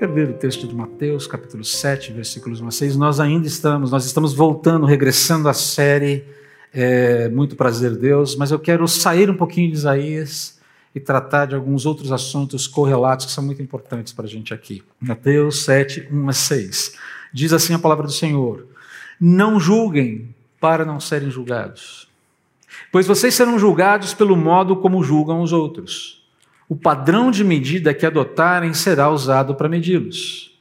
quero ver o texto de Mateus, capítulo 7, versículos 1 a 6. Nós ainda estamos, nós estamos voltando, regressando à série é, Muito Prazer Deus, mas eu quero sair um pouquinho de Isaías e tratar de alguns outros assuntos correlatos que são muito importantes para a gente aqui. Mateus 7, 1 a 6. Diz assim a palavra do Senhor: Não julguem para não serem julgados, pois vocês serão julgados pelo modo como julgam os outros o padrão de medida que adotarem será usado para medi-los.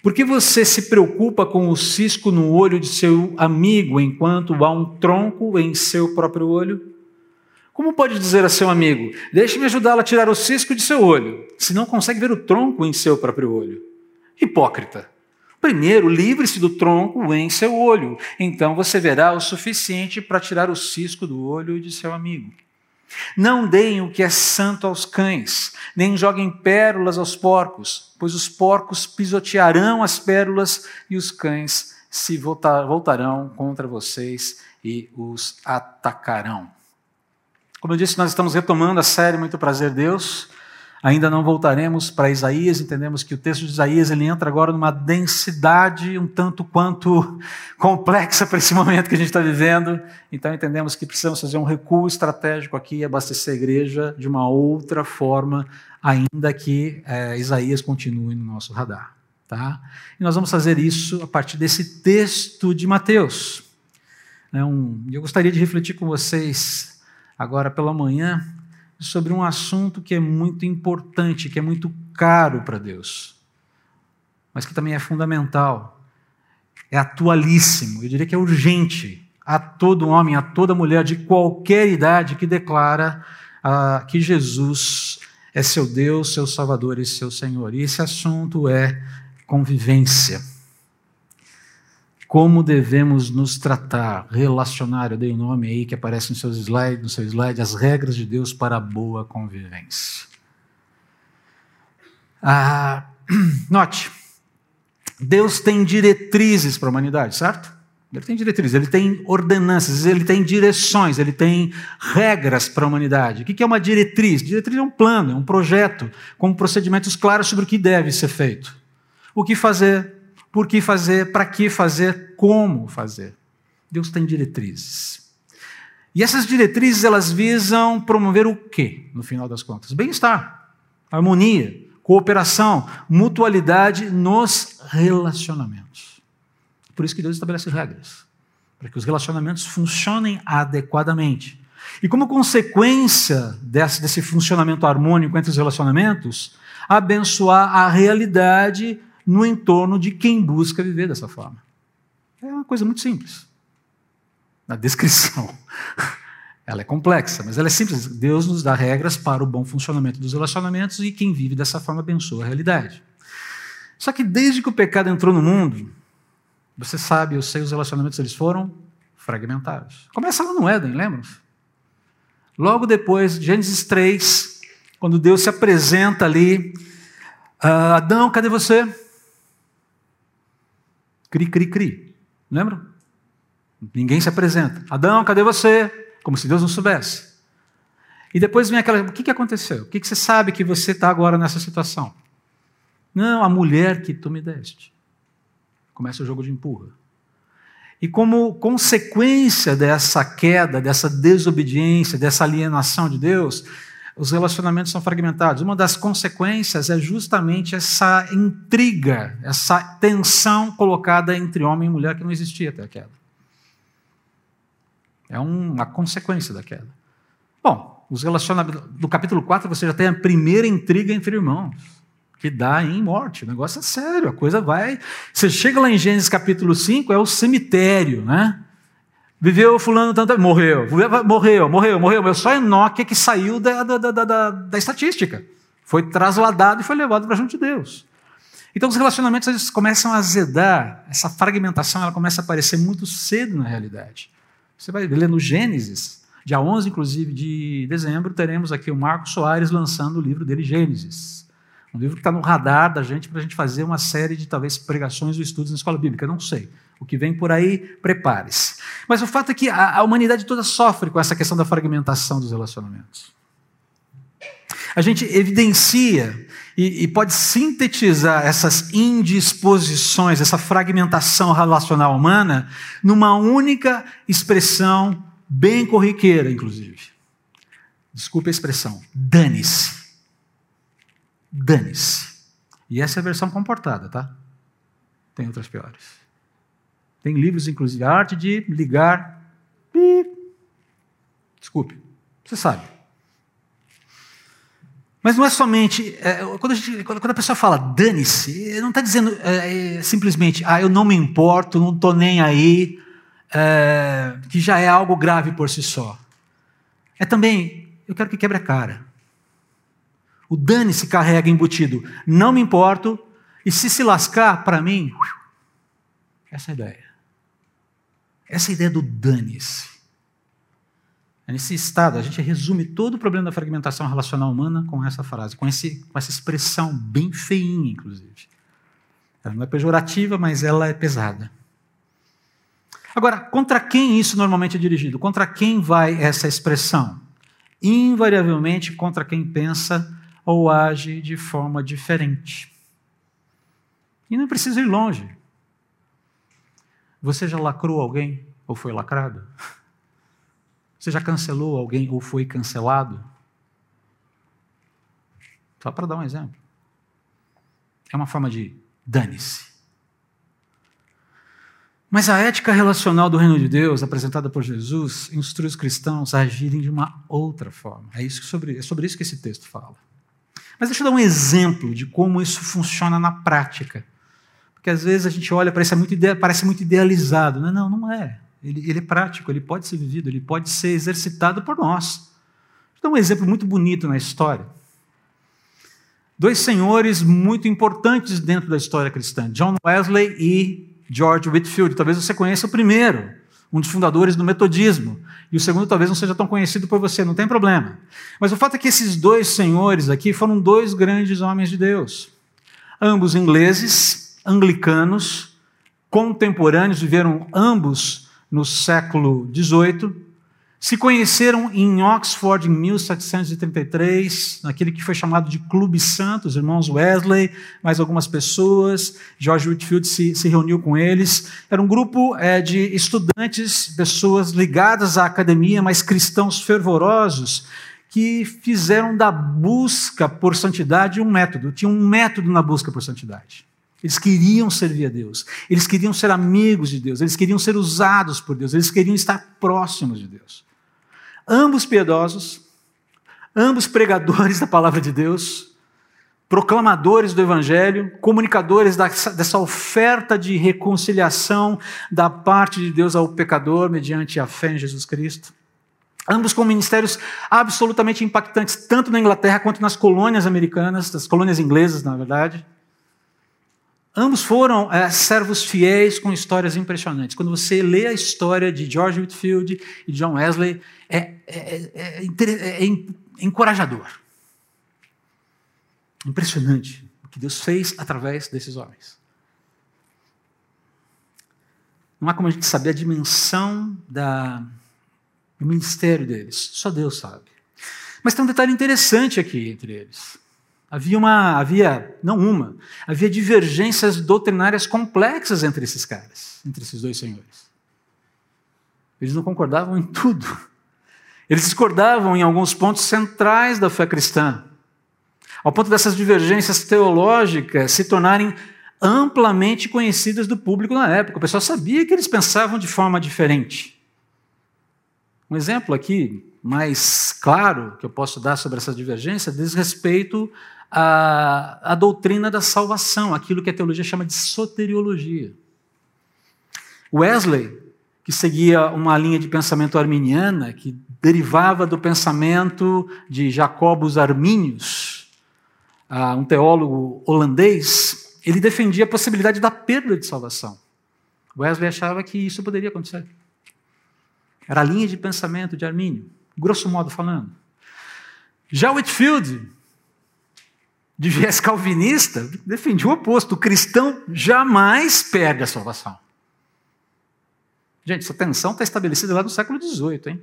Por que você se preocupa com o cisco no olho de seu amigo enquanto há um tronco em seu próprio olho? Como pode dizer a seu amigo: Deixe-me ajudá-lo a tirar o cisco de seu olho, se não consegue ver o tronco em seu próprio olho? Hipócrita. Primeiro, livre-se do tronco em seu olho, então você verá o suficiente para tirar o cisco do olho de seu amigo. Não deem o que é santo aos cães, nem joguem pérolas aos porcos, pois os porcos pisotearão as pérolas e os cães se voltarão contra vocês e os atacarão. Como eu disse, nós estamos retomando a série Muito Prazer Deus. Ainda não voltaremos para Isaías, entendemos que o texto de Isaías ele entra agora numa densidade um tanto quanto complexa para esse momento que a gente está vivendo. Então entendemos que precisamos fazer um recuo estratégico aqui e abastecer a igreja de uma outra forma, ainda que é, Isaías continue no nosso radar. Tá? E nós vamos fazer isso a partir desse texto de Mateus. É um, eu gostaria de refletir com vocês agora pela manhã sobre um assunto que é muito importante, que é muito caro para Deus, mas que também é fundamental, é atualíssimo, eu diria que é urgente a todo homem, a toda mulher de qualquer idade que declara ah, que Jesus é seu Deus, seu Salvador e seu Senhor. E esse assunto é convivência como devemos nos tratar, relacionar, eu dei o um nome aí que aparece no seu slide, no seu slide, as regras de Deus para a boa convivência. Ah, note, Deus tem diretrizes para a humanidade, certo? Ele tem diretrizes, ele tem ordenanças, ele tem direções, ele tem regras para a humanidade. O que é uma diretriz? Diretriz é um plano, é um projeto, com procedimentos claros sobre o que deve ser feito. O que fazer, por que fazer, para que fazer, como fazer. Deus tem diretrizes. E essas diretrizes elas visam promover o quê, no final das contas? Bem-estar, harmonia, cooperação, mutualidade nos relacionamentos. Por isso que Deus estabelece regras, para que os relacionamentos funcionem adequadamente. E como consequência desse, desse funcionamento harmônico entre os relacionamentos, abençoar a realidade no entorno de quem busca viver dessa forma. É uma coisa muito simples. Na descrição. Ela é complexa, mas ela é simples. Deus nos dá regras para o bom funcionamento dos relacionamentos e quem vive dessa forma abençoa a realidade. Só que desde que o pecado entrou no mundo, você sabe, eu sei, os relacionamentos eles foram fragmentados. Começa lá no Éden, lembra? Logo depois, Gênesis 3, quando Deus se apresenta ali, ah, Adão, cadê você? Cri, cri, cri. Lembra? Ninguém se apresenta. Adão, cadê você? Como se Deus não soubesse. E depois vem aquela. O que, que aconteceu? O que, que você sabe que você está agora nessa situação? Não, a mulher que tu me deste. Começa o jogo de empurra. E como consequência dessa queda, dessa desobediência, dessa alienação de Deus, os relacionamentos são fragmentados. Uma das consequências é justamente essa intriga, essa tensão colocada entre homem e mulher que não existia até a queda. É uma consequência da queda. Bom, os relacionamentos. No capítulo 4 você já tem a primeira intriga entre irmãos, que dá em morte. O negócio é sério, a coisa vai. Você chega lá em Gênesis capítulo 5, é o cemitério, né? Viveu fulano tanto. Morreu, morreu, morreu, morreu. Só Enoque é que saiu da, da, da, da, estatística. Foi trasladado e foi levado para junto de Deus. Então os relacionamentos eles começam a azedar, essa fragmentação ela começa a aparecer muito cedo na realidade. Você vai ler no Gênesis, dia 11, inclusive, de dezembro, teremos aqui o Marco Soares lançando o livro dele, Gênesis. Um livro que está no radar da gente para a gente fazer uma série de, talvez, pregações ou estudos na escola bíblica, não sei. O que vem por aí, prepare-se. Mas o fato é que a, a humanidade toda sofre com essa questão da fragmentação dos relacionamentos. A gente evidencia e, e pode sintetizar essas indisposições, essa fragmentação relacional humana, numa única expressão bem corriqueira, inclusive. Desculpe a expressão, dane-se. Dane-se. E essa é a versão comportada, tá? Tem outras piores. Tem livros, inclusive, a arte de ligar. Desculpe, você sabe. Mas não é somente. É, quando, a gente, quando, a pessoa fala dane-se, não está dizendo é, é, simplesmente, ah, eu não me importo, não estou nem aí, é, que já é algo grave por si só. É também, eu quero que quebre a cara. O dane-se carrega embutido, não me importo, e se se lascar, para mim, essa é a ideia. Essa ideia do dane-se. É nesse estado, a gente resume todo o problema da fragmentação relacional humana com essa frase, com, esse, com essa expressão bem feinha, inclusive. Ela não é pejorativa, mas ela é pesada. Agora, contra quem isso normalmente é dirigido? Contra quem vai essa expressão? Invariavelmente contra quem pensa ou age de forma diferente. E não precisa ir longe. Você já lacrou alguém ou foi lacrado? Você já cancelou alguém ou foi cancelado? Só para dar um exemplo. É uma forma de dane-se. Mas a ética relacional do reino de Deus, apresentada por Jesus, instrui os cristãos a agirem de uma outra forma. É, isso sobre, é sobre isso que esse texto fala. Mas deixa eu dar um exemplo de como isso funciona na prática. Porque às vezes a gente olha, parece muito, parece muito idealizado. Não, não, não é. Ele, ele é prático, ele pode ser vivido, ele pode ser exercitado por nós. Vou dar um exemplo muito bonito na história. Dois senhores muito importantes dentro da história cristã, John Wesley e George Whitfield. Talvez você conheça o primeiro, um dos fundadores do metodismo. E o segundo talvez não seja tão conhecido por você, não tem problema. Mas o fato é que esses dois senhores aqui foram dois grandes homens de Deus. Ambos ingleses, anglicanos, contemporâneos, viveram ambos no século XVIII, se conheceram em Oxford em 1733, naquele que foi chamado de Clube Santo, os irmãos Wesley, mais algumas pessoas, George Whitfield se, se reuniu com eles. Era um grupo é, de estudantes, pessoas ligadas à academia, mas cristãos fervorosos, que fizeram da busca por santidade um método, tinha um método na busca por santidade. Eles queriam servir a Deus, eles queriam ser amigos de Deus, eles queriam ser usados por Deus, eles queriam estar próximos de Deus. Ambos piedosos, ambos pregadores da palavra de Deus, proclamadores do Evangelho, comunicadores dessa oferta de reconciliação da parte de Deus ao pecador mediante a fé em Jesus Cristo. Ambos com ministérios absolutamente impactantes, tanto na Inglaterra quanto nas colônias americanas, das colônias inglesas, na verdade. Ambos foram é, servos fiéis com histórias impressionantes. Quando você lê a história de George Whitfield e John Wesley, é, é, é, é, é encorajador. Impressionante o que Deus fez através desses homens. Não há como a gente saber a dimensão da, do ministério deles, só Deus sabe. Mas tem um detalhe interessante aqui entre eles. Havia uma, havia, não uma, havia divergências doutrinárias complexas entre esses caras, entre esses dois senhores. Eles não concordavam em tudo. Eles discordavam em alguns pontos centrais da fé cristã, ao ponto dessas divergências teológicas se tornarem amplamente conhecidas do público na época. O pessoal sabia que eles pensavam de forma diferente. Um exemplo aqui mais claro que eu posso dar sobre essa divergência diz respeito a, a doutrina da salvação, aquilo que a teologia chama de soteriologia. Wesley, que seguia uma linha de pensamento arminiana, que derivava do pensamento de Jacobus Arminius, um teólogo holandês, ele defendia a possibilidade da perda de salvação. Wesley achava que isso poderia acontecer. Era a linha de pensamento de Armínio, grosso modo falando. Já Whitfield de viés calvinista, defendia o oposto. O cristão jamais perde a salvação. Gente, essa tensão está estabelecida lá no século XVIII, hein?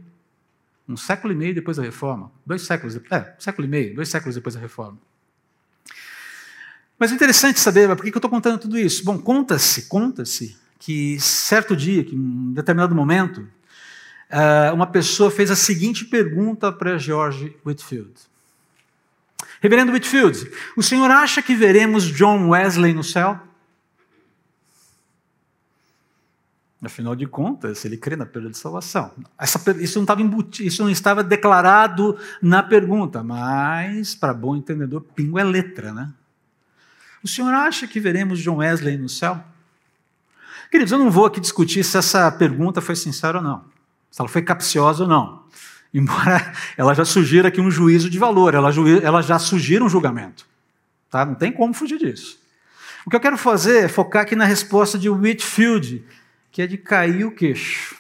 Um século e meio depois da reforma. Dois séculos, é, um século e meio, dois séculos depois da reforma. Mas é interessante saber, por que eu estou contando tudo isso? Bom, conta-se, conta-se que certo dia, que em um determinado momento, eh, uma pessoa fez a seguinte pergunta para George Whitfield. Reverendo Whitfield, o senhor acha que veremos John Wesley no céu? Afinal de contas, ele crê na perda de salvação. Essa, isso, não estava embutido, isso não estava declarado na pergunta, mas, para bom entendedor, pingo é letra, né? O senhor acha que veremos John Wesley no céu? Queridos, eu não vou aqui discutir se essa pergunta foi sincera ou não, se ela foi capciosa ou não. Embora ela já sugira aqui um juízo de valor, ela, ela já sugira um julgamento. Tá? Não tem como fugir disso. O que eu quero fazer é focar aqui na resposta de Whitfield, que é de cair o queixo.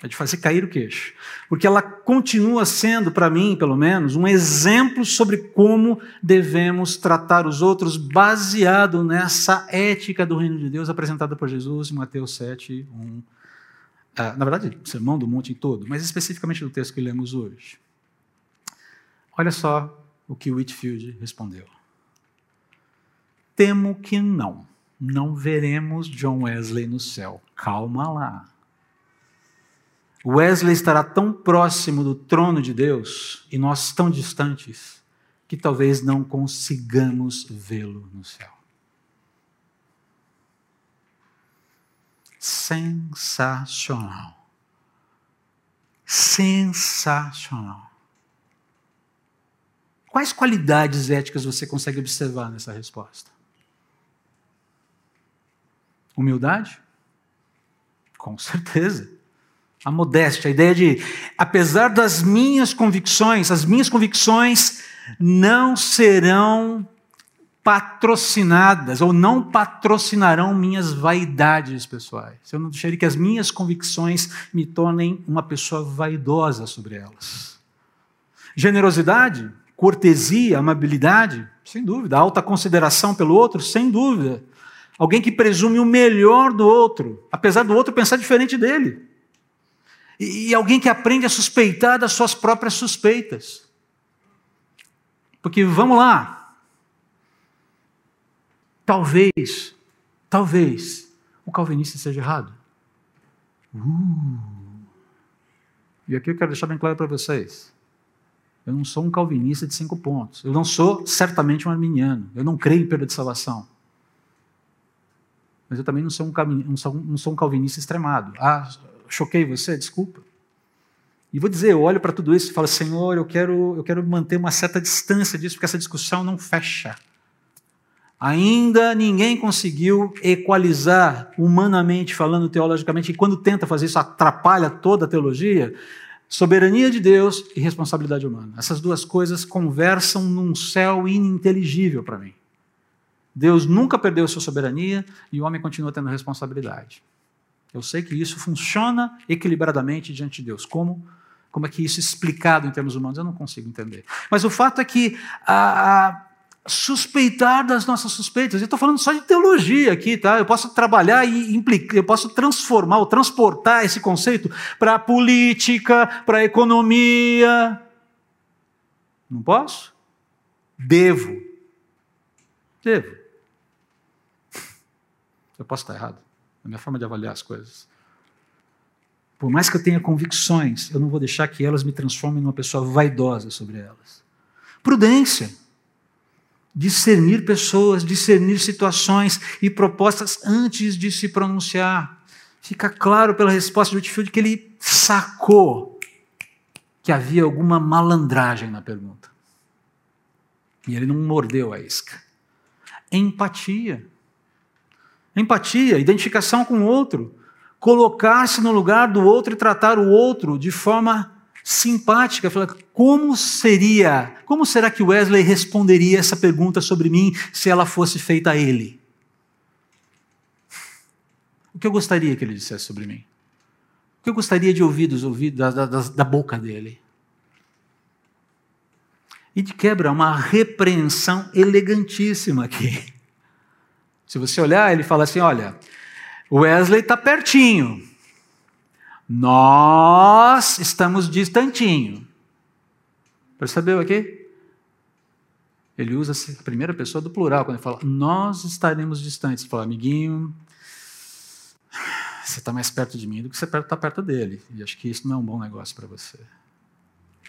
É de fazer cair o queixo. Porque ela continua sendo, para mim, pelo menos, um exemplo sobre como devemos tratar os outros, baseado nessa ética do reino de Deus apresentada por Jesus em Mateus 7, 1. Ah, na verdade, sermão do monte todo, mas especificamente do texto que lemos hoje. Olha só o que Whitfield respondeu. Temo que não não veremos John Wesley no céu. Calma lá. Wesley estará tão próximo do trono de Deus e nós tão distantes que talvez não consigamos vê-lo no céu. Sensacional. Sensacional. Quais qualidades éticas você consegue observar nessa resposta? Humildade? Com certeza. A modéstia, a ideia de, apesar das minhas convicções, as minhas convicções não serão patrocinadas ou não patrocinarão minhas vaidades pessoais. Eu não deixarei que as minhas convicções me tornem uma pessoa vaidosa sobre elas. Generosidade, cortesia, amabilidade, sem dúvida. Alta consideração pelo outro, sem dúvida. Alguém que presume o melhor do outro, apesar do outro pensar diferente dele. E, e alguém que aprende a suspeitar das suas próprias suspeitas. Porque vamos lá. Talvez, talvez, o calvinista seja errado. Uh. E aqui eu quero deixar bem claro para vocês. Eu não sou um calvinista de cinco pontos. Eu não sou certamente um arminiano. Eu não creio em perda de salvação. Mas eu também não sou um, não sou, não sou um calvinista extremado. Ah, choquei você? Desculpa. E vou dizer, eu olho para tudo isso e falo, Senhor, eu quero, eu quero manter uma certa distância disso, porque essa discussão não fecha. Ainda ninguém conseguiu equalizar, humanamente falando, teologicamente, e quando tenta fazer isso, atrapalha toda a teologia, soberania de Deus e responsabilidade humana. Essas duas coisas conversam num céu ininteligível para mim. Deus nunca perdeu sua soberania e o homem continua tendo responsabilidade. Eu sei que isso funciona equilibradamente diante de Deus. Como? Como é que isso é explicado em termos humanos? Eu não consigo entender. Mas o fato é que a, a suspeitar das nossas suspeitas. Eu estou falando só de teologia aqui, tá? Eu posso trabalhar e implicar, eu posso transformar ou transportar esse conceito para a política, para a economia. Não posso? Devo. Devo. Eu posso estar errado na minha forma de avaliar as coisas. Por mais que eu tenha convicções, eu não vou deixar que elas me transformem numa pessoa vaidosa sobre elas. Prudência. Discernir pessoas, discernir situações e propostas antes de se pronunciar. Fica claro pela resposta de Whitfield que ele sacou que havia alguma malandragem na pergunta. E ele não mordeu a isca. Empatia. Empatia, identificação com o outro, colocar-se no lugar do outro e tratar o outro de forma simpática. Como seria, como será que Wesley responderia essa pergunta sobre mim se ela fosse feita a ele? O que eu gostaria que ele dissesse sobre mim? O que eu gostaria de ouvir dos ouvidos, da, da, da boca dele? E de quebra, uma repreensão elegantíssima aqui. Se você olhar, ele fala assim: olha, Wesley está pertinho, nós estamos distantinho. Percebeu aqui? ele usa a primeira pessoa do plural, quando ele fala, nós estaremos distantes. Ele fala, amiguinho, você está mais perto de mim do que você está perto dele. E acho que isso não é um bom negócio para você.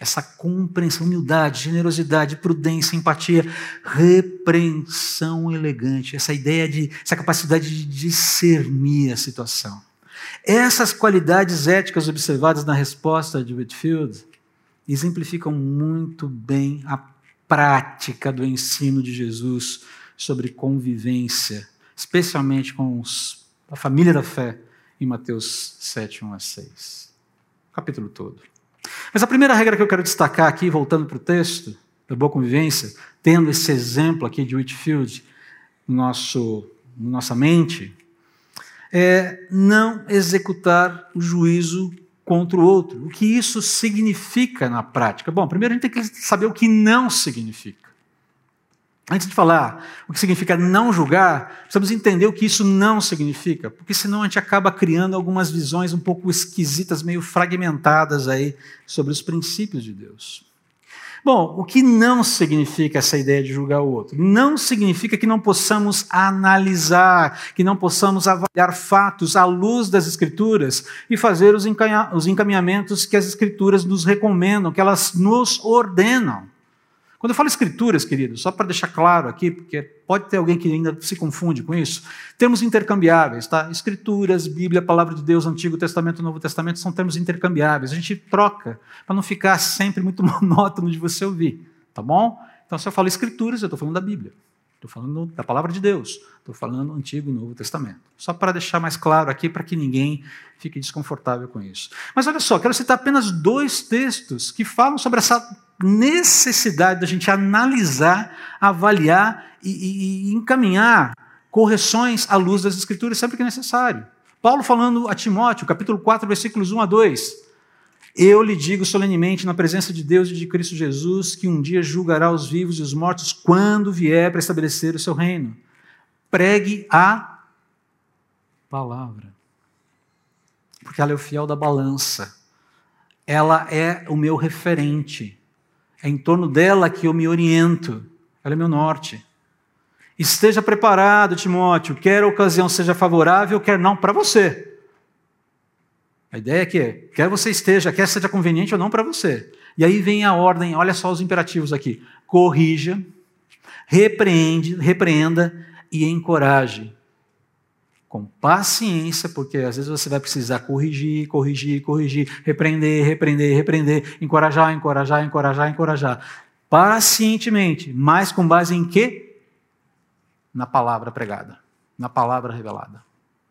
Essa compreensão, humildade, generosidade, prudência, empatia, repreensão elegante, essa ideia de, essa capacidade de discernir a situação. Essas qualidades éticas observadas na resposta de Whitfield exemplificam muito bem a prática do ensino de Jesus sobre convivência, especialmente com os, a família da fé, em Mateus 7, 1 a 6. O capítulo todo. Mas a primeira regra que eu quero destacar aqui, voltando para o texto da boa convivência, tendo esse exemplo aqui de Whitfield no nosso, na nossa mente, é não executar o juízo contra o outro. O que isso significa na prática? Bom, primeiro a gente tem que saber o que não significa. Antes de falar o que significa não julgar, precisamos entender o que isso não significa, porque senão a gente acaba criando algumas visões um pouco esquisitas, meio fragmentadas aí sobre os princípios de Deus. Bom, o que não significa essa ideia de julgar o outro? Não significa que não possamos analisar, que não possamos avaliar fatos à luz das Escrituras e fazer os encaminhamentos que as Escrituras nos recomendam, que elas nos ordenam. Quando eu falo escrituras, queridos, só para deixar claro aqui, porque pode ter alguém que ainda se confunde com isso, termos intercambiáveis, tá? Escrituras, Bíblia, Palavra de Deus, Antigo Testamento, Novo Testamento são termos intercambiáveis. A gente troca para não ficar sempre muito monótono de você ouvir, tá bom? Então, se eu falo escrituras, eu estou falando da Bíblia. Estou falando da palavra de Deus, estou falando Antigo e Novo Testamento. Só para deixar mais claro aqui, para que ninguém fique desconfortável com isso. Mas olha só, quero citar apenas dois textos que falam sobre essa necessidade da gente analisar, avaliar e, e, e encaminhar correções à luz das Escrituras sempre que necessário. Paulo falando a Timóteo, capítulo 4, versículos 1 a 2. Eu lhe digo solenemente, na presença de Deus e de Cristo Jesus, que um dia julgará os vivos e os mortos quando vier para estabelecer o seu reino. Pregue a palavra. Porque ela é o fiel da balança. Ela é o meu referente. É em torno dela que eu me oriento. Ela é meu norte. Esteja preparado, Timóteo, quer a ocasião seja favorável, quer não, para você. A ideia é que, quer você esteja, quer seja conveniente ou não para você. E aí vem a ordem, olha só os imperativos aqui: corrija, repreende, repreenda e encoraje. Com paciência, porque às vezes você vai precisar corrigir, corrigir, corrigir, repreender, repreender, repreender, encorajar, encorajar, encorajar, encorajar. Pacientemente, mas com base em quê? Na palavra pregada, na palavra revelada.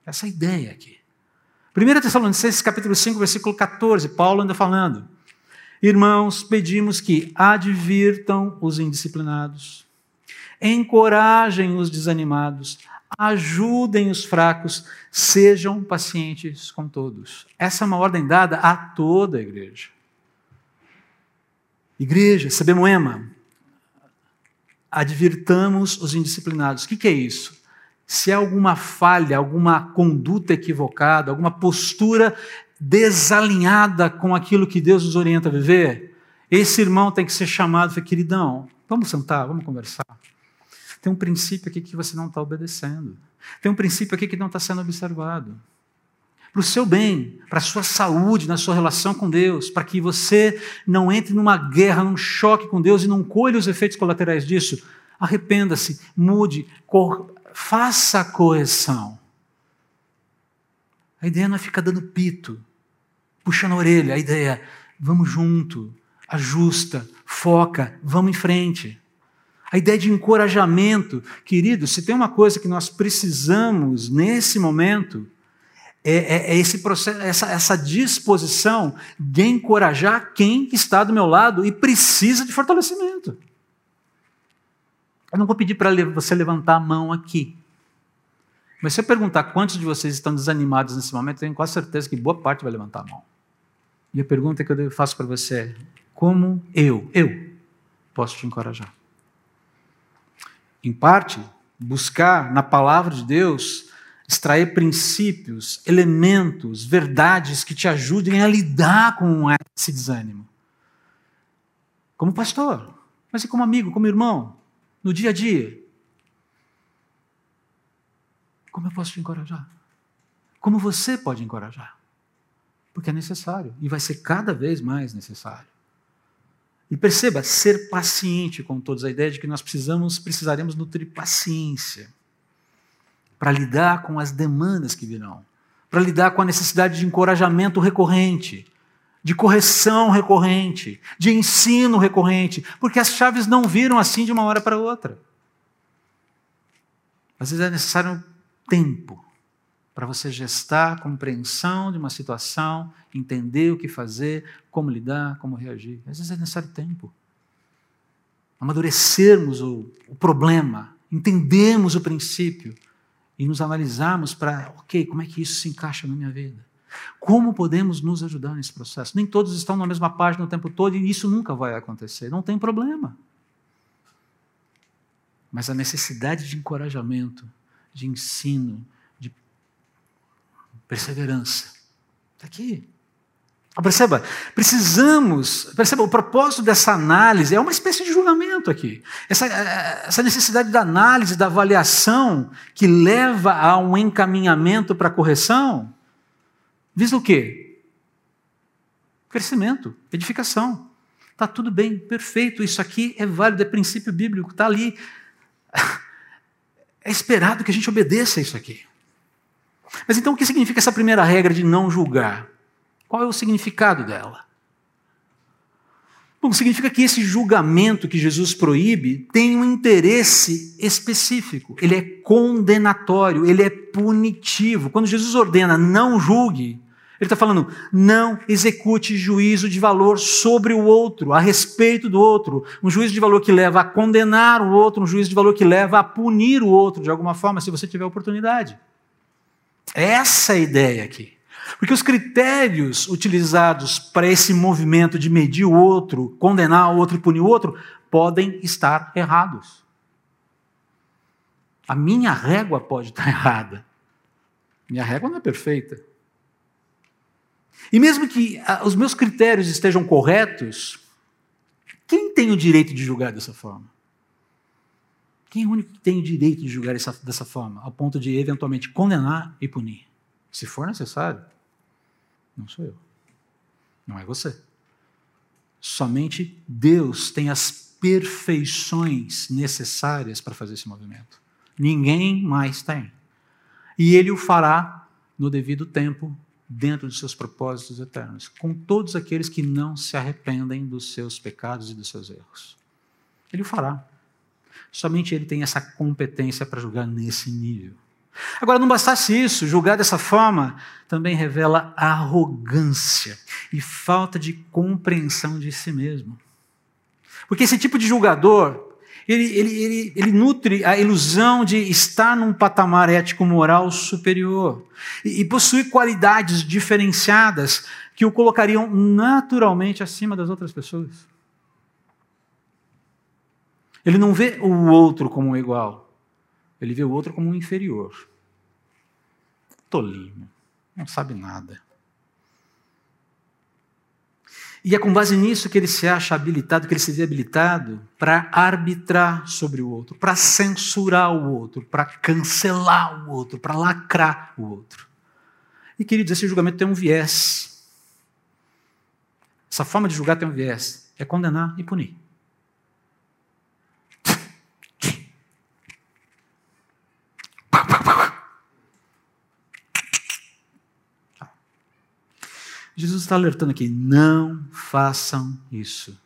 Essa é ideia aqui. 1 Tessalonicenses capítulo 5, versículo 14, Paulo anda falando. Irmãos, pedimos que advirtam os indisciplinados, encorajem os desanimados, ajudem os fracos, sejam pacientes com todos. Essa é uma ordem dada a toda a igreja. Igreja, Sebemoema, advirtamos os indisciplinados. O que, que é isso? Se há alguma falha, alguma conduta equivocada, alguma postura desalinhada com aquilo que Deus nos orienta a viver, esse irmão tem que ser chamado e queridão, vamos sentar, vamos conversar. Tem um princípio aqui que você não está obedecendo. Tem um princípio aqui que não está sendo observado. Para o seu bem, para a sua saúde, na sua relação com Deus, para que você não entre numa guerra, num choque com Deus e não colhe os efeitos colaterais disso. Arrependa-se, mude, faça a correção. A ideia não é ficar dando pito, puxando a orelha. A ideia é, vamos junto, ajusta, foca, vamos em frente. A ideia de encorajamento, querido, se tem uma coisa que nós precisamos nesse momento, é, é, é esse processo, essa, essa disposição de encorajar quem está do meu lado e precisa de fortalecimento. Eu não vou pedir para você levantar a mão aqui. Mas se eu perguntar quantos de vocês estão desanimados nesse momento, eu tenho quase certeza que boa parte vai levantar a mão. E a pergunta que eu faço para você é: como eu, eu, posso te encorajar? Em parte, buscar na palavra de Deus extrair princípios, elementos, verdades que te ajudem a lidar com esse desânimo. Como pastor, mas e como amigo, como irmão? No dia a dia. Como eu posso te encorajar? Como você pode encorajar? Porque é necessário e vai ser cada vez mais necessário. E perceba, ser paciente com todos, a ideia de que nós precisamos, precisaremos nutrir paciência para lidar com as demandas que virão, para lidar com a necessidade de encorajamento recorrente, de correção recorrente, de ensino recorrente, porque as chaves não viram assim de uma hora para outra. Às vezes é necessário tempo para você gestar a compreensão de uma situação, entender o que fazer, como lidar, como reagir. Às vezes é necessário tempo. Amadurecermos o, o problema, entendermos o princípio e nos analisarmos para, ok, como é que isso se encaixa na minha vida? Como podemos nos ajudar nesse processo? Nem todos estão na mesma página o tempo todo e isso nunca vai acontecer. Não tem problema. Mas a necessidade de encorajamento, de ensino, Perseverança. Está aqui. Perceba, precisamos, perceba, o propósito dessa análise é uma espécie de julgamento aqui. Essa, essa necessidade da análise, da avaliação, que leva a um encaminhamento para a correção, visa o quê? Crescimento, edificação. Está tudo bem, perfeito, isso aqui é válido, é princípio bíblico, está ali. É esperado que a gente obedeça isso aqui. Mas então o que significa essa primeira regra de não julgar? Qual é o significado dela? Bom, significa que esse julgamento que Jesus proíbe tem um interesse específico. Ele é condenatório, ele é punitivo. Quando Jesus ordena não julgue, ele está falando não execute juízo de valor sobre o outro, a respeito do outro. Um juízo de valor que leva a condenar o outro, um juízo de valor que leva a punir o outro de alguma forma, se você tiver oportunidade. Essa é a ideia aqui. Porque os critérios utilizados para esse movimento de medir o outro, condenar o outro e punir o outro, podem estar errados. A minha régua pode estar errada. Minha régua não é perfeita. E mesmo que ah, os meus critérios estejam corretos, quem tem o direito de julgar dessa forma? Quem é o único que tem o direito de julgar essa, dessa forma, ao ponto de eventualmente condenar e punir? Se for necessário, não sou eu. Não é você. Somente Deus tem as perfeições necessárias para fazer esse movimento. Ninguém mais tem. E Ele o fará no devido tempo, dentro dos seus propósitos eternos, com todos aqueles que não se arrependem dos seus pecados e dos seus erros. Ele o fará. Somente ele tem essa competência para julgar nesse nível. Agora, não bastasse isso, julgar dessa forma também revela arrogância e falta de compreensão de si mesmo. Porque esse tipo de julgador, ele, ele, ele, ele nutre a ilusão de estar num patamar ético-moral superior e, e possui qualidades diferenciadas que o colocariam naturalmente acima das outras pessoas. Ele não vê o outro como um igual, ele vê o outro como um inferior. Tolinho, não sabe nada. E é com base nisso que ele se acha habilitado, que ele se vê habilitado para arbitrar sobre o outro, para censurar o outro, para cancelar o outro, para lacrar o outro. E queridos, esse julgamento tem um viés. Essa forma de julgar tem um viés: é condenar e punir. Jesus está alertando aqui: não façam isso.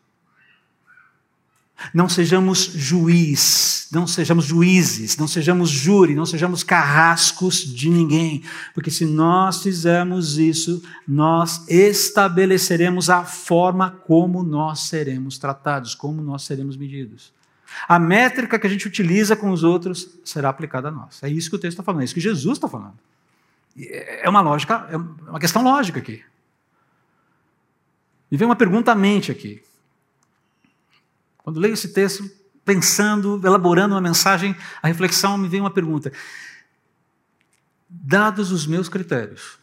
Não sejamos juiz, não sejamos juízes, não sejamos júri, não sejamos carrascos de ninguém, porque se nós fizermos isso, nós estabeleceremos a forma como nós seremos tratados, como nós seremos medidos. A métrica que a gente utiliza com os outros será aplicada a nós. É isso que o texto está falando, é isso que Jesus está falando. É uma lógica, é uma questão lógica aqui. Me vem uma pergunta à mente aqui. Quando leio esse texto, pensando, elaborando uma mensagem, a reflexão me vem uma pergunta. Dados os meus critérios,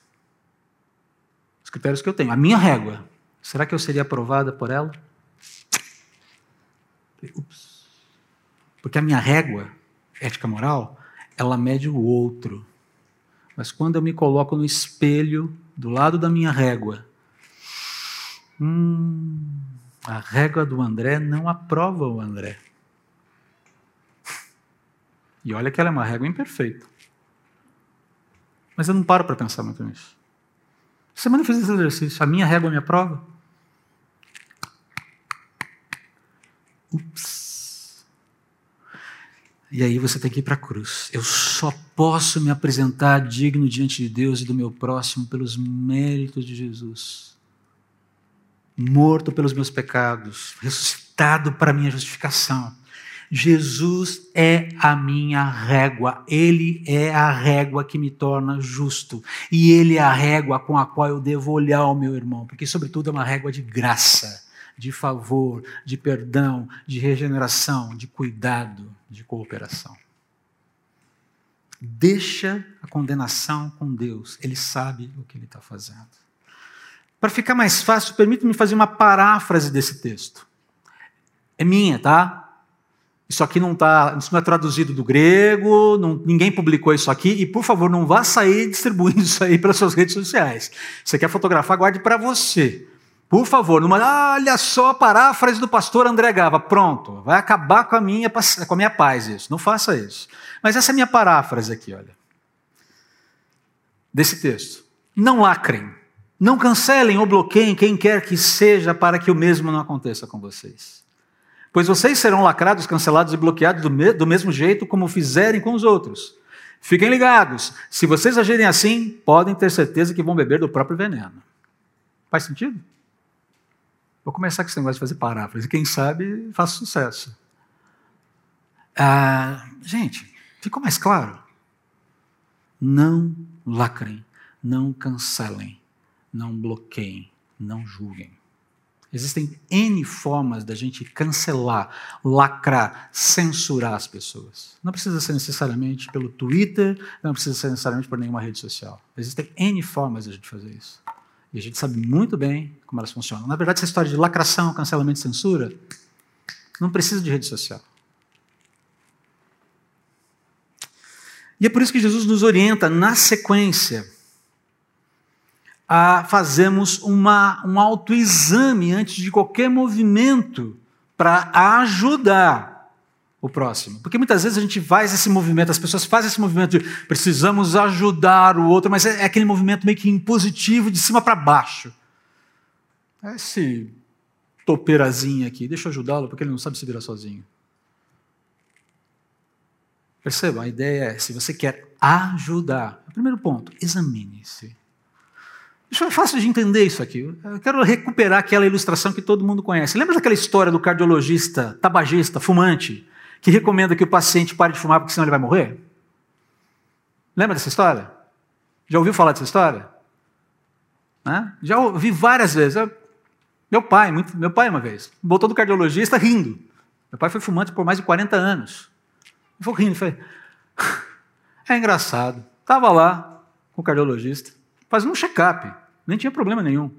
os critérios que eu tenho, a minha régua, será que eu seria aprovada por ela? Ups. Porque a minha régua, ética moral, ela mede o outro. Mas quando eu me coloco no espelho, do lado da minha régua, hum, a régua do André não aprova o André. E olha que ela é uma régua imperfeita. Mas eu não paro para pensar muito nisso. Semana eu fiz esse exercício. A minha régua me aprova? Ups. E aí você tem que ir para a cruz. Eu só posso me apresentar digno diante de Deus e do meu próximo pelos méritos de Jesus. Morto pelos meus pecados, ressuscitado para minha justificação. Jesus é a minha régua, Ele é a régua que me torna justo, e Ele é a régua com a qual eu devo olhar o meu irmão, porque, sobretudo, é uma régua de graça, de favor, de perdão, de regeneração, de cuidado, de cooperação. Deixa a condenação com Deus, Ele sabe o que Ele está fazendo. Para ficar mais fácil, permita-me fazer uma paráfrase desse texto. É minha, tá? Isso aqui não está, isso não é traduzido do grego, não, ninguém publicou isso aqui, e por favor, não vá sair distribuindo isso aí para suas redes sociais. Você quer fotografar, guarde para você. Por favor, numa, olha só a paráfrase do pastor André Gava. Pronto, vai acabar com a minha, com a minha paz isso. Não faça isso. Mas essa é a minha paráfrase aqui, olha. Desse texto. Não lacrem. Não cancelem ou bloqueiem quem quer que seja para que o mesmo não aconteça com vocês. Pois vocês serão lacrados, cancelados e bloqueados do, me do mesmo jeito como fizerem com os outros. Fiquem ligados, se vocês agirem assim, podem ter certeza que vão beber do próprio veneno. Faz sentido? Vou começar com esse negócio de fazer paráfrase. Quem sabe faz sucesso. Ah, gente, ficou mais claro? Não lacrem, não cancelem, não bloqueiem, não julguem. Existem N formas da gente cancelar, lacrar, censurar as pessoas. Não precisa ser necessariamente pelo Twitter, não precisa ser necessariamente por nenhuma rede social. Existem N formas da gente fazer isso. E a gente sabe muito bem como elas funcionam. Na verdade, essa história de lacração, cancelamento e censura não precisa de rede social. E é por isso que Jesus nos orienta na sequência a fazermos uma, um autoexame antes de qualquer movimento para ajudar o próximo. Porque muitas vezes a gente faz esse movimento, as pessoas fazem esse movimento de precisamos ajudar o outro, mas é, é aquele movimento meio que impositivo, de cima para baixo. É esse topeirazinho aqui, deixa eu ajudá-lo porque ele não sabe se virar sozinho. Perceba, a ideia é: se você quer ajudar, primeiro ponto, examine-se. Isso é fácil de entender isso aqui. Eu quero recuperar aquela ilustração que todo mundo conhece. Lembra daquela história do cardiologista, tabagista, fumante, que recomenda que o paciente pare de fumar porque senão ele vai morrer? Lembra dessa história? Já ouviu falar dessa história? Né? Já ouvi várias vezes. Meu pai, muito, meu pai uma vez, voltou do cardiologista rindo. Meu pai foi fumante por mais de 40 anos. Ele foi rindo, foi. É engraçado. Estava lá com o cardiologista fazendo um check-up, nem tinha problema nenhum.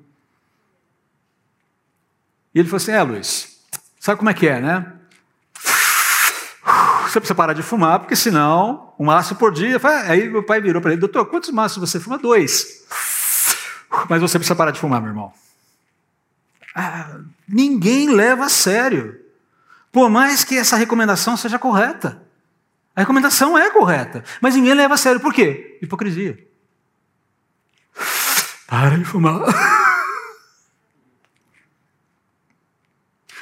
E ele falou assim: É, Luiz, sabe como é que é, né? Você precisa parar de fumar, porque senão, um maço por dia. Aí meu pai virou para ele: Doutor, quantos maços você fuma? Dois. Mas você precisa parar de fumar, meu irmão. Ah, ninguém leva a sério. Por mais que essa recomendação seja correta. A recomendação é correta, mas ninguém leva a sério. Por quê? Hipocrisia. Para de fumar.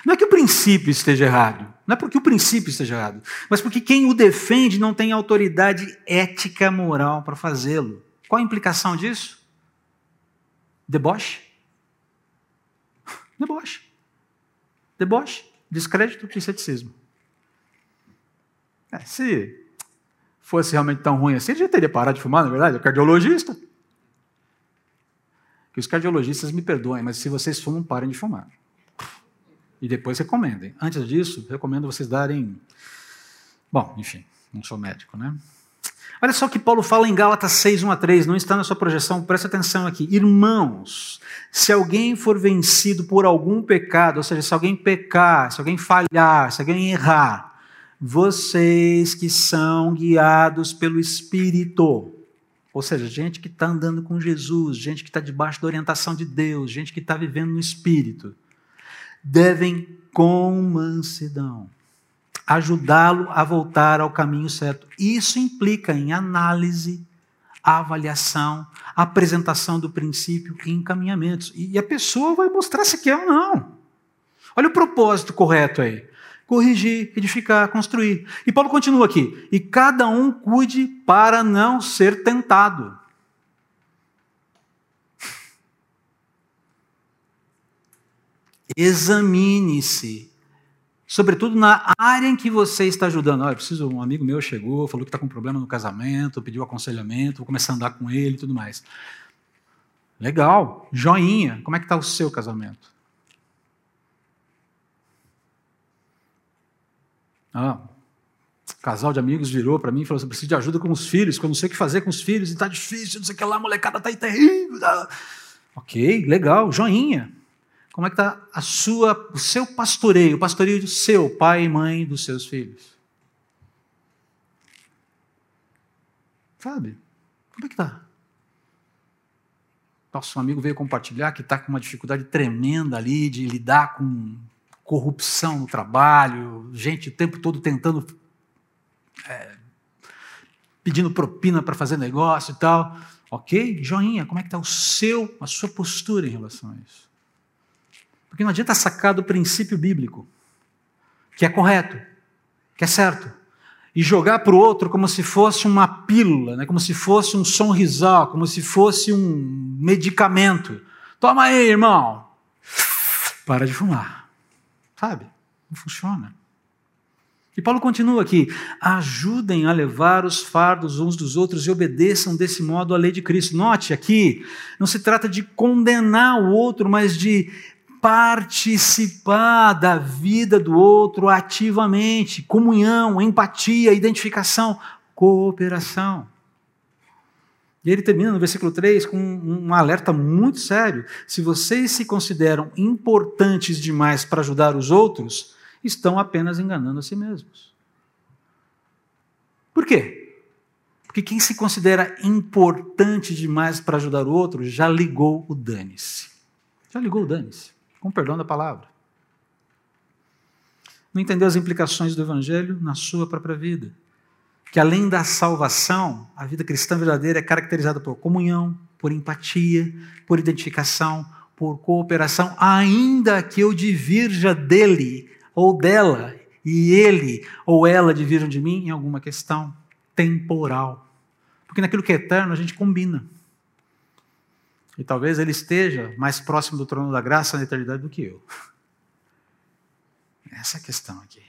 Não é que o princípio esteja errado, não é porque o princípio esteja errado, mas porque quem o defende não tem autoridade ética moral para fazê-lo. Qual a implicação disso? Deboche. Deboche. Deboche. Descrédito e ceticismo. É, se fosse realmente tão ruim assim, ele já teria parado de fumar, na verdade, é cardiologista. Os cardiologistas me perdoem, mas se vocês fumam, parem de fumar. E depois recomendem. Antes disso, recomendo vocês darem. Bom, enfim, não sou médico, né? Olha só o que Paulo fala em Gálatas 6, 1 a 3, não está na sua projeção, presta atenção aqui. Irmãos, se alguém for vencido por algum pecado, ou seja, se alguém pecar, se alguém falhar, se alguém errar, Vocês que são guiados pelo Espírito. Ou seja, gente que está andando com Jesus, gente que está debaixo da orientação de Deus, gente que está vivendo no Espírito, devem, com mansidão, ajudá-lo a voltar ao caminho certo. Isso implica em análise, avaliação, apresentação do princípio e encaminhamentos. E a pessoa vai mostrar se quer ou não. Olha o propósito correto aí. Corrigir, edificar, construir. E Paulo continua aqui. E cada um cuide para não ser tentado. Examine-se sobretudo na área em que você está ajudando. Olha, preciso, um amigo meu chegou, falou que está com problema no casamento, pediu aconselhamento, vou começar a andar com ele e tudo mais. Legal, joinha. Como é que está o seu casamento? Ah, casal de amigos virou para mim e falou: assim, preciso de ajuda com os filhos, que eu não sei o que fazer com os filhos, e está difícil, não sei o que lá, a molecada está aí terrível. Tá. Ok, legal, joinha. Como é que está a sua, o seu pastoreio, o pastoreio do seu pai e mãe dos seus filhos? Sabe? Como é que está? Nosso amigo veio compartilhar que está com uma dificuldade tremenda ali de lidar com corrupção no trabalho, gente o tempo todo tentando, é, pedindo propina para fazer negócio e tal. Ok? Joinha, como é que está o seu, a sua postura em relação a isso? Porque não adianta sacar do princípio bíblico, que é correto, que é certo, e jogar para o outro como se fosse uma pílula, né? como se fosse um sonrisal, como se fosse um medicamento. Toma aí, irmão. Para de fumar. Sabe? Não funciona. E Paulo continua aqui: ajudem a levar os fardos uns dos outros e obedeçam desse modo à lei de Cristo. Note aqui, não se trata de condenar o outro, mas de participar da vida do outro ativamente, comunhão, empatia, identificação, cooperação. E ele termina no versículo 3 com um alerta muito sério. Se vocês se consideram importantes demais para ajudar os outros, estão apenas enganando a si mesmos. Por quê? Porque quem se considera importante demais para ajudar o outro já ligou o dane-se. Já ligou o dane-se com perdão da palavra. Não entendeu as implicações do Evangelho na sua própria vida. Que além da salvação, a vida cristã verdadeira é caracterizada por comunhão, por empatia, por identificação, por cooperação, ainda que eu divirja dele ou dela, e ele ou ela divirjam de mim em alguma questão temporal. Porque naquilo que é eterno a gente combina. E talvez ele esteja mais próximo do trono da graça na eternidade do que eu. Essa é a questão aqui.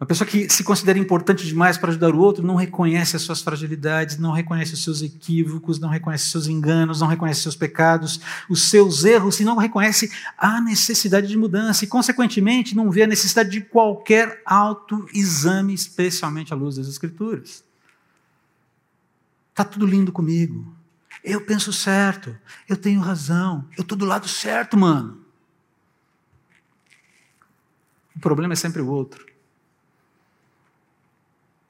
Uma pessoa que se considera importante demais para ajudar o outro não reconhece as suas fragilidades, não reconhece os seus equívocos, não reconhece os seus enganos, não reconhece os seus pecados, os seus erros, e não reconhece a necessidade de mudança e, consequentemente, não vê a necessidade de qualquer autoexame, especialmente à luz das Escrituras. Está tudo lindo comigo. Eu penso certo, eu tenho razão, eu estou do lado certo, mano. O problema é sempre o outro.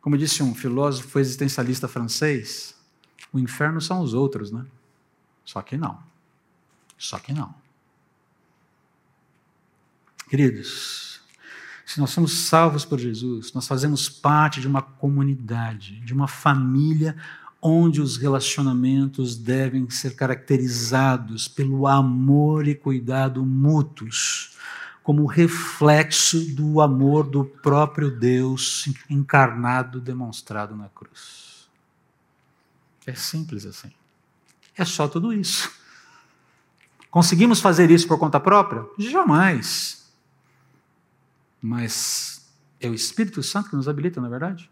Como disse um filósofo existencialista francês, o inferno são os outros, né? Só que não. Só que não. Queridos, se nós somos salvos por Jesus, nós fazemos parte de uma comunidade, de uma família onde os relacionamentos devem ser caracterizados pelo amor e cuidado mútuos, como reflexo do amor do próprio Deus encarnado, demonstrado na cruz. É simples assim. É só tudo isso. Conseguimos fazer isso por conta própria? Jamais. Mas é o Espírito Santo que nos habilita, não é verdade?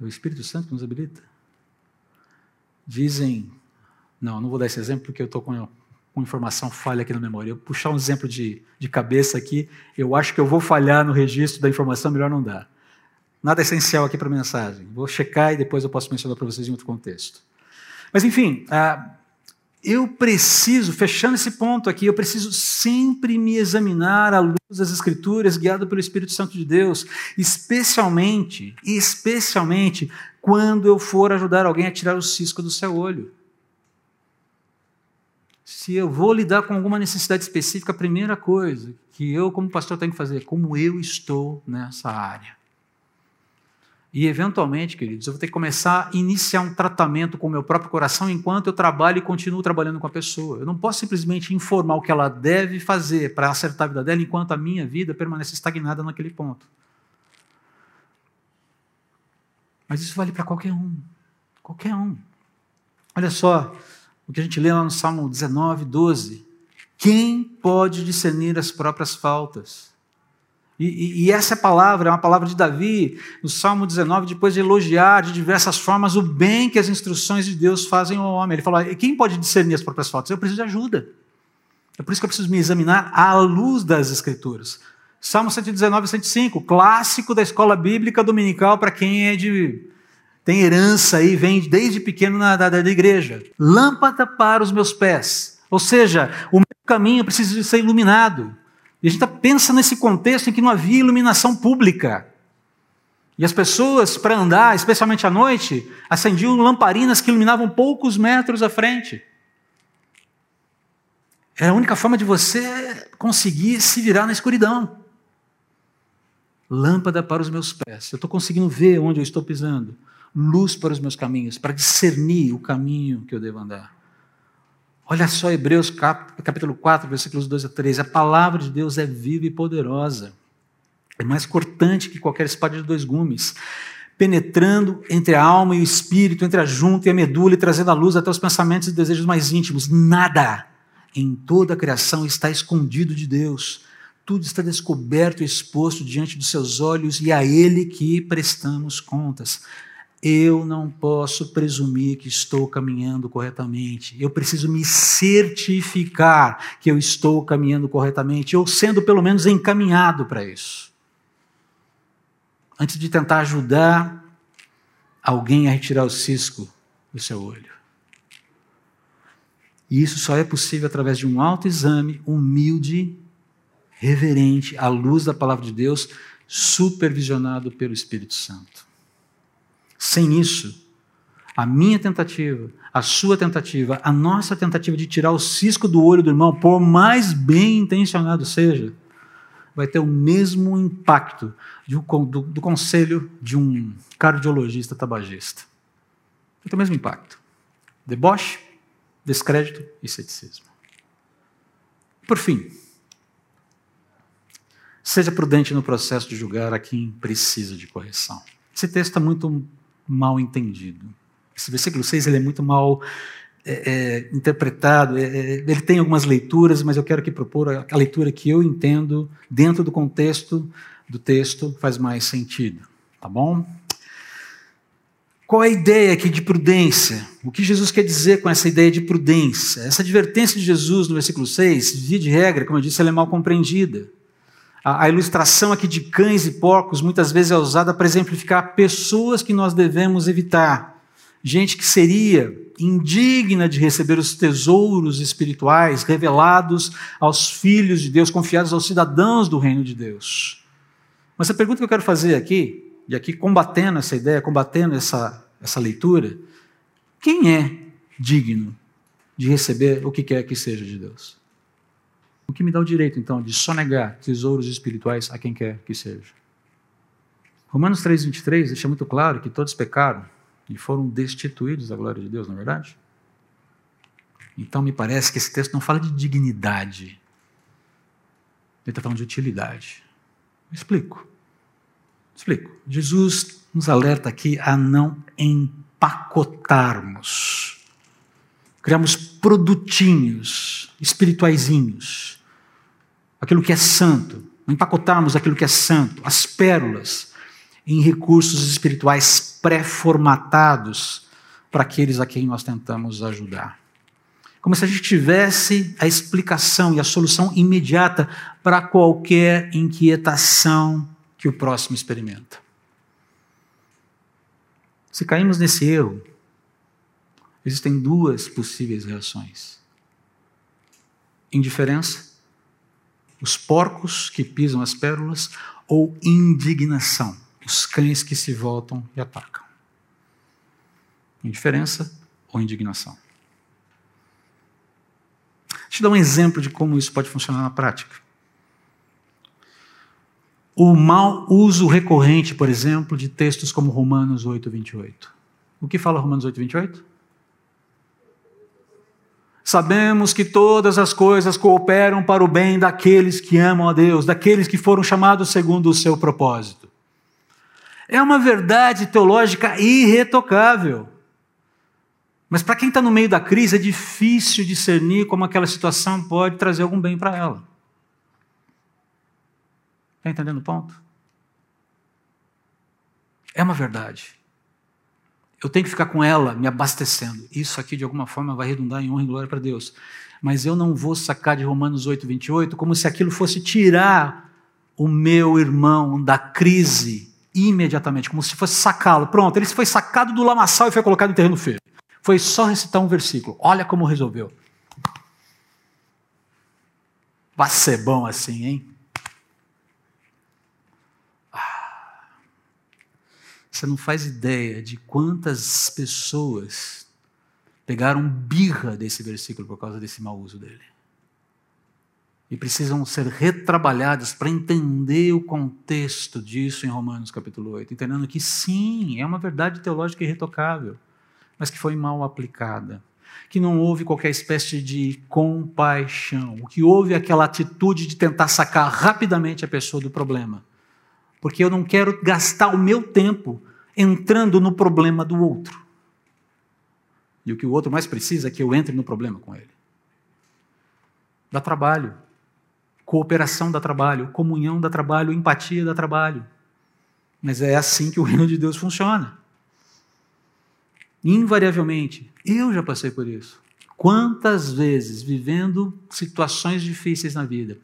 É o Espírito Santo que nos habilita. Dizem, não, não vou dar esse exemplo porque eu estou com, com informação falha aqui na memória. Eu puxar um exemplo de, de cabeça aqui, eu acho que eu vou falhar no registro da informação, melhor não dar. Nada essencial aqui para a mensagem. Vou checar e depois eu posso mencionar para vocês em outro contexto. Mas enfim, ah, eu preciso, fechando esse ponto aqui, eu preciso sempre me examinar à luz das Escrituras, guiado pelo Espírito Santo de Deus, especialmente, especialmente quando eu for ajudar alguém a tirar o cisco do seu olho. Se eu vou lidar com alguma necessidade específica, a primeira coisa que eu, como pastor, tenho que fazer é como eu estou nessa área. E, eventualmente, queridos, eu vou ter que começar a iniciar um tratamento com o meu próprio coração enquanto eu trabalho e continuo trabalhando com a pessoa. Eu não posso simplesmente informar o que ela deve fazer para acertar a vida dela enquanto a minha vida permanece estagnada naquele ponto. Mas isso vale para qualquer um. Qualquer um. Olha só o que a gente lê lá no Salmo 19, 12. Quem pode discernir as próprias faltas? E, e, e, essa palavra é uma palavra de Davi, no Salmo 19, depois de elogiar de diversas formas o bem que as instruções de Deus fazem ao homem. Ele fala: quem pode discernir as próprias faltas? Eu preciso de ajuda. É por isso que eu preciso me examinar à luz das Escrituras. Salmo 119, 105, clássico da escola bíblica dominical para quem é de tem herança aí, vem desde pequeno na, da, da igreja. Lâmpada para os meus pés. Ou seja, o meu caminho precisa ser iluminado. E a gente pensa nesse contexto em que não havia iluminação pública. E as pessoas, para andar, especialmente à noite, acendiam lamparinas que iluminavam poucos metros à frente. Era a única forma de você conseguir se virar na escuridão. Lâmpada para os meus pés. Eu estou conseguindo ver onde eu estou pisando. Luz para os meus caminhos, para discernir o caminho que eu devo andar. Olha só Hebreus capítulo 4, versículos 2 a 3. A palavra de Deus é viva e poderosa. É mais cortante que qualquer espada de dois gumes, penetrando entre a alma e o espírito, entre a junta e a medula e trazendo a luz até os pensamentos e desejos mais íntimos. Nada em toda a criação está escondido de Deus. Tudo está descoberto e exposto diante dos seus olhos e a Ele que prestamos contas eu não posso presumir que estou caminhando corretamente. Eu preciso me certificar que eu estou caminhando corretamente, ou sendo pelo menos encaminhado para isso. Antes de tentar ajudar alguém a retirar o cisco do seu olho. E isso só é possível através de um autoexame humilde, reverente, à luz da palavra de Deus, supervisionado pelo Espírito Santo. Sem isso, a minha tentativa, a sua tentativa, a nossa tentativa de tirar o cisco do olho do irmão, por mais bem intencionado seja, vai ter o mesmo impacto do, do, conselho de um cardiologista tabagista. Vai ter o mesmo impacto. Deboche, descrédito e ceticismo. Por fim, seja prudente no processo de julgar a quem precisa de correção. Esse texto está muito mal entendido. Esse versículo 6 ele é muito mal é, é, interpretado, é, é, ele tem algumas leituras, mas eu quero aqui propor a, a leitura que eu entendo dentro do contexto do texto faz mais sentido, tá bom? Qual a ideia aqui de prudência? O que Jesus quer dizer com essa ideia de prudência? Essa advertência de Jesus no versículo 6, via de regra, como eu disse, ela é mal compreendida. A, a ilustração aqui de cães e porcos muitas vezes é usada para exemplificar pessoas que nós devemos evitar. Gente que seria indigna de receber os tesouros espirituais revelados aos filhos de Deus, confiados aos cidadãos do reino de Deus. Mas a pergunta que eu quero fazer aqui, e aqui combatendo essa ideia, combatendo essa, essa leitura, quem é digno de receber o que quer que seja de Deus? O que me dá o direito, então, de sonegar tesouros espirituais a quem quer que seja. Romanos 3,23 deixa muito claro que todos pecaram e foram destituídos da glória de Deus, não é verdade? Então me parece que esse texto não fala de dignidade, ele está falando de utilidade. explico. Explico. Jesus nos alerta aqui a não empacotarmos, criamos produtinhos espirituaizinhos, aquilo que é santo, empacotarmos aquilo que é santo, as pérolas, em recursos espirituais pré-formatados para aqueles a quem nós tentamos ajudar. Como se a gente tivesse a explicação e a solução imediata para qualquer inquietação que o próximo experimenta. Se caímos nesse erro, existem duas possíveis reações: indiferença, os porcos que pisam as pérolas, ou indignação, os cães que se voltam e atacam. Indiferença ou indignação. Deixa eu dar um exemplo de como isso pode funcionar na prática. O mau uso recorrente, por exemplo, de textos como Romanos 8, 28. O que fala Romanos 8, 28? Sabemos que todas as coisas cooperam para o bem daqueles que amam a Deus, daqueles que foram chamados segundo o seu propósito. É uma verdade teológica irretocável. Mas para quem está no meio da crise, é difícil discernir como aquela situação pode trazer algum bem para ela. Está entendendo o ponto? É uma verdade. Eu tenho que ficar com ela me abastecendo. Isso aqui, de alguma forma, vai redundar em honra e glória para Deus. Mas eu não vou sacar de Romanos 8, 28 como se aquilo fosse tirar o meu irmão da crise imediatamente, como se fosse sacá-lo. Pronto, ele foi sacado do lamaçal e foi colocado em terreno feio. Foi só recitar um versículo. Olha como resolveu. Vai ser bom assim, hein? Você não faz ideia de quantas pessoas pegaram birra desse versículo por causa desse mau uso dele. E precisam ser retrabalhadas para entender o contexto disso em Romanos capítulo 8, entendendo que sim, é uma verdade teológica irretocável mas que foi mal aplicada. Que não houve qualquer espécie de compaixão. O que houve é aquela atitude de tentar sacar rapidamente a pessoa do problema. Porque eu não quero gastar o meu tempo entrando no problema do outro. E o que o outro mais precisa é que eu entre no problema com ele. Dá trabalho. Cooperação dá trabalho. Comunhão dá trabalho. Empatia dá trabalho. Mas é assim que o reino de Deus funciona. Invariavelmente, eu já passei por isso. Quantas vezes vivendo situações difíceis na vida,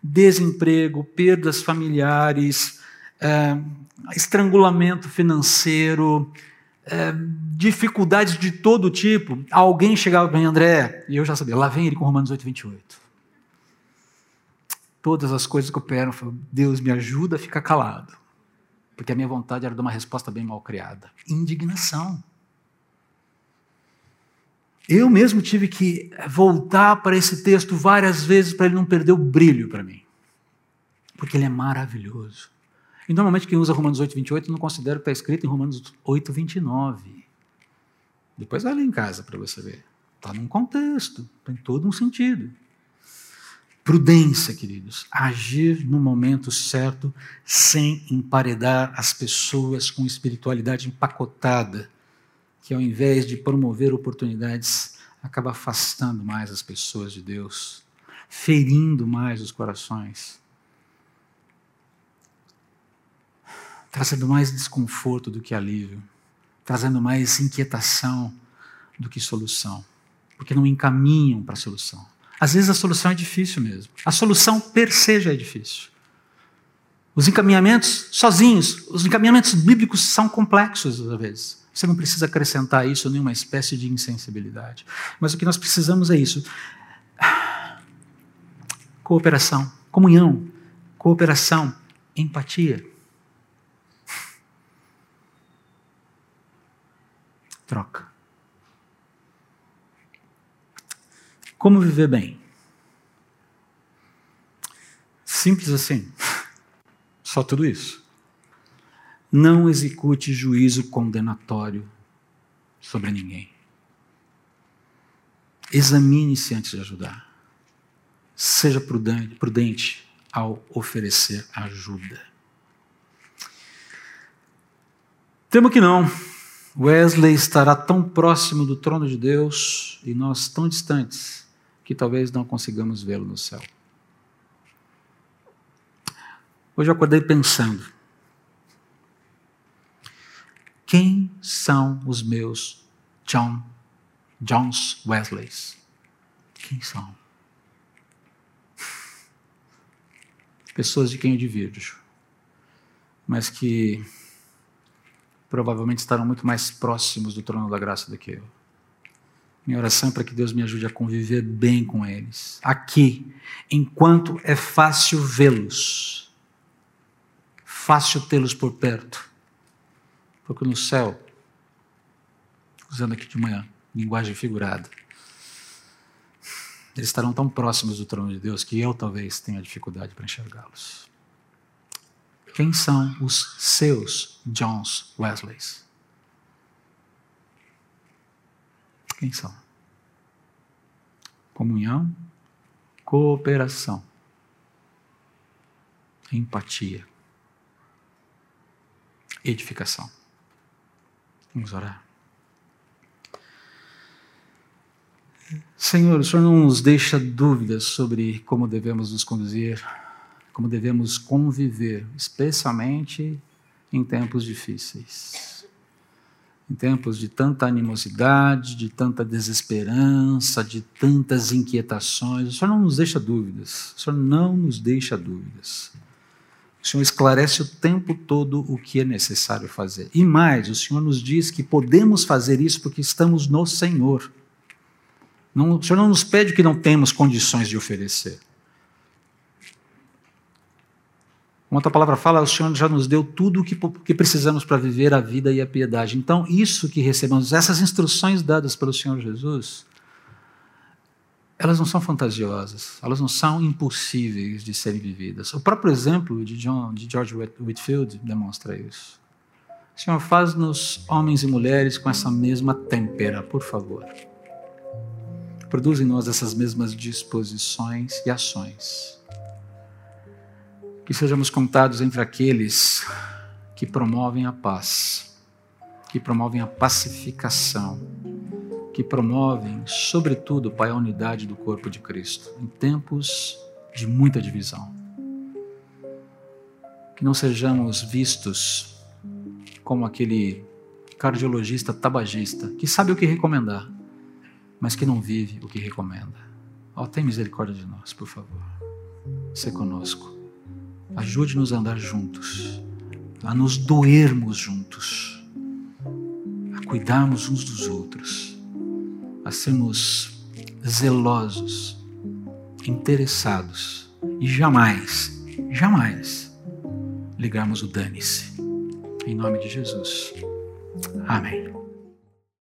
desemprego, perdas familiares, é, estrangulamento financeiro, é, dificuldades de todo tipo, alguém chegava para mim, André, e eu já sabia, lá vem ele com Romanos 8, 28. Todas as coisas que operam, Deus me ajuda a ficar calado. Porque a minha vontade era dar uma resposta bem mal criada. Indignação. Eu mesmo tive que voltar para esse texto várias vezes para ele não perder o brilho para mim. Porque ele é maravilhoso. E normalmente quem usa Romanos 8, 28 não considera que está escrito em Romanos 8, 29. Depois vai ler em casa para você ver. Está num contexto, tem todo um sentido. Prudência, queridos. Agir no momento certo, sem emparedar as pessoas com espiritualidade empacotada que ao invés de promover oportunidades, acaba afastando mais as pessoas de Deus, ferindo mais os corações, trazendo mais desconforto do que alívio, trazendo mais inquietação do que solução, porque não encaminham para a solução. Às vezes a solução é difícil mesmo. A solução per se já é difícil. Os encaminhamentos sozinhos, os encaminhamentos bíblicos são complexos às vezes. Você não precisa acrescentar isso nenhuma espécie de insensibilidade. Mas o que nós precisamos é isso: cooperação, comunhão, cooperação, empatia. Troca. Como viver bem? Simples assim. Só tudo isso não execute juízo condenatório sobre ninguém. Examine-se antes de ajudar. Seja prudente, prudente ao oferecer ajuda. Temo que não. Wesley estará tão próximo do trono de Deus e nós tão distantes que talvez não consigamos vê-lo no céu. Hoje eu acordei pensando quem são os meus John, Johns Wesleys? Quem são? Pessoas de quem eu divirjo, mas que provavelmente estarão muito mais próximos do trono da graça do que eu. Minha oração é para que Deus me ajude a conviver bem com eles, aqui, enquanto é fácil vê-los, fácil tê-los por perto, porque no céu, usando aqui de manhã, linguagem figurada, eles estarão tão próximos do trono de Deus que eu talvez tenha dificuldade para enxergá-los. Quem são os seus Johns Wesleys? Quem são? Comunhão, cooperação, empatia, edificação. Vamos orar. Senhor, o Senhor não nos deixa dúvidas sobre como devemos nos conduzir, como devemos conviver, especialmente em tempos difíceis em tempos de tanta animosidade, de tanta desesperança, de tantas inquietações. O Senhor não nos deixa dúvidas. O Senhor não nos deixa dúvidas. O Senhor esclarece o tempo todo o que é necessário fazer. E mais, o Senhor nos diz que podemos fazer isso porque estamos no Senhor. Não, o Senhor não nos pede o que não temos condições de oferecer. Como outra palavra fala, o Senhor já nos deu tudo o que, que precisamos para viver a vida e a piedade. Então, isso que recebemos, essas instruções dadas pelo Senhor Jesus, elas não são fantasiosas, elas não são impossíveis de serem vividas. O próprio exemplo de, John, de George Whitfield demonstra isso. Senhor, faz-nos homens e mulheres com essa mesma têmpera, por favor. Produz em nós essas mesmas disposições e ações que sejamos contados entre aqueles que promovem a paz, que promovem a pacificação, que promovem, sobretudo, Pai, a unidade do corpo de Cristo, em tempos de muita divisão. Que não sejamos vistos como aquele cardiologista tabagista que sabe o que recomendar, mas que não vive o que recomenda. Ó, oh, tem misericórdia de nós, por favor. Se conosco. Ajude-nos a andar juntos, a nos doermos juntos, a cuidarmos uns dos outros, a sermos zelosos, interessados e jamais, jamais ligarmos o dane-se. Em nome de Jesus. Amém.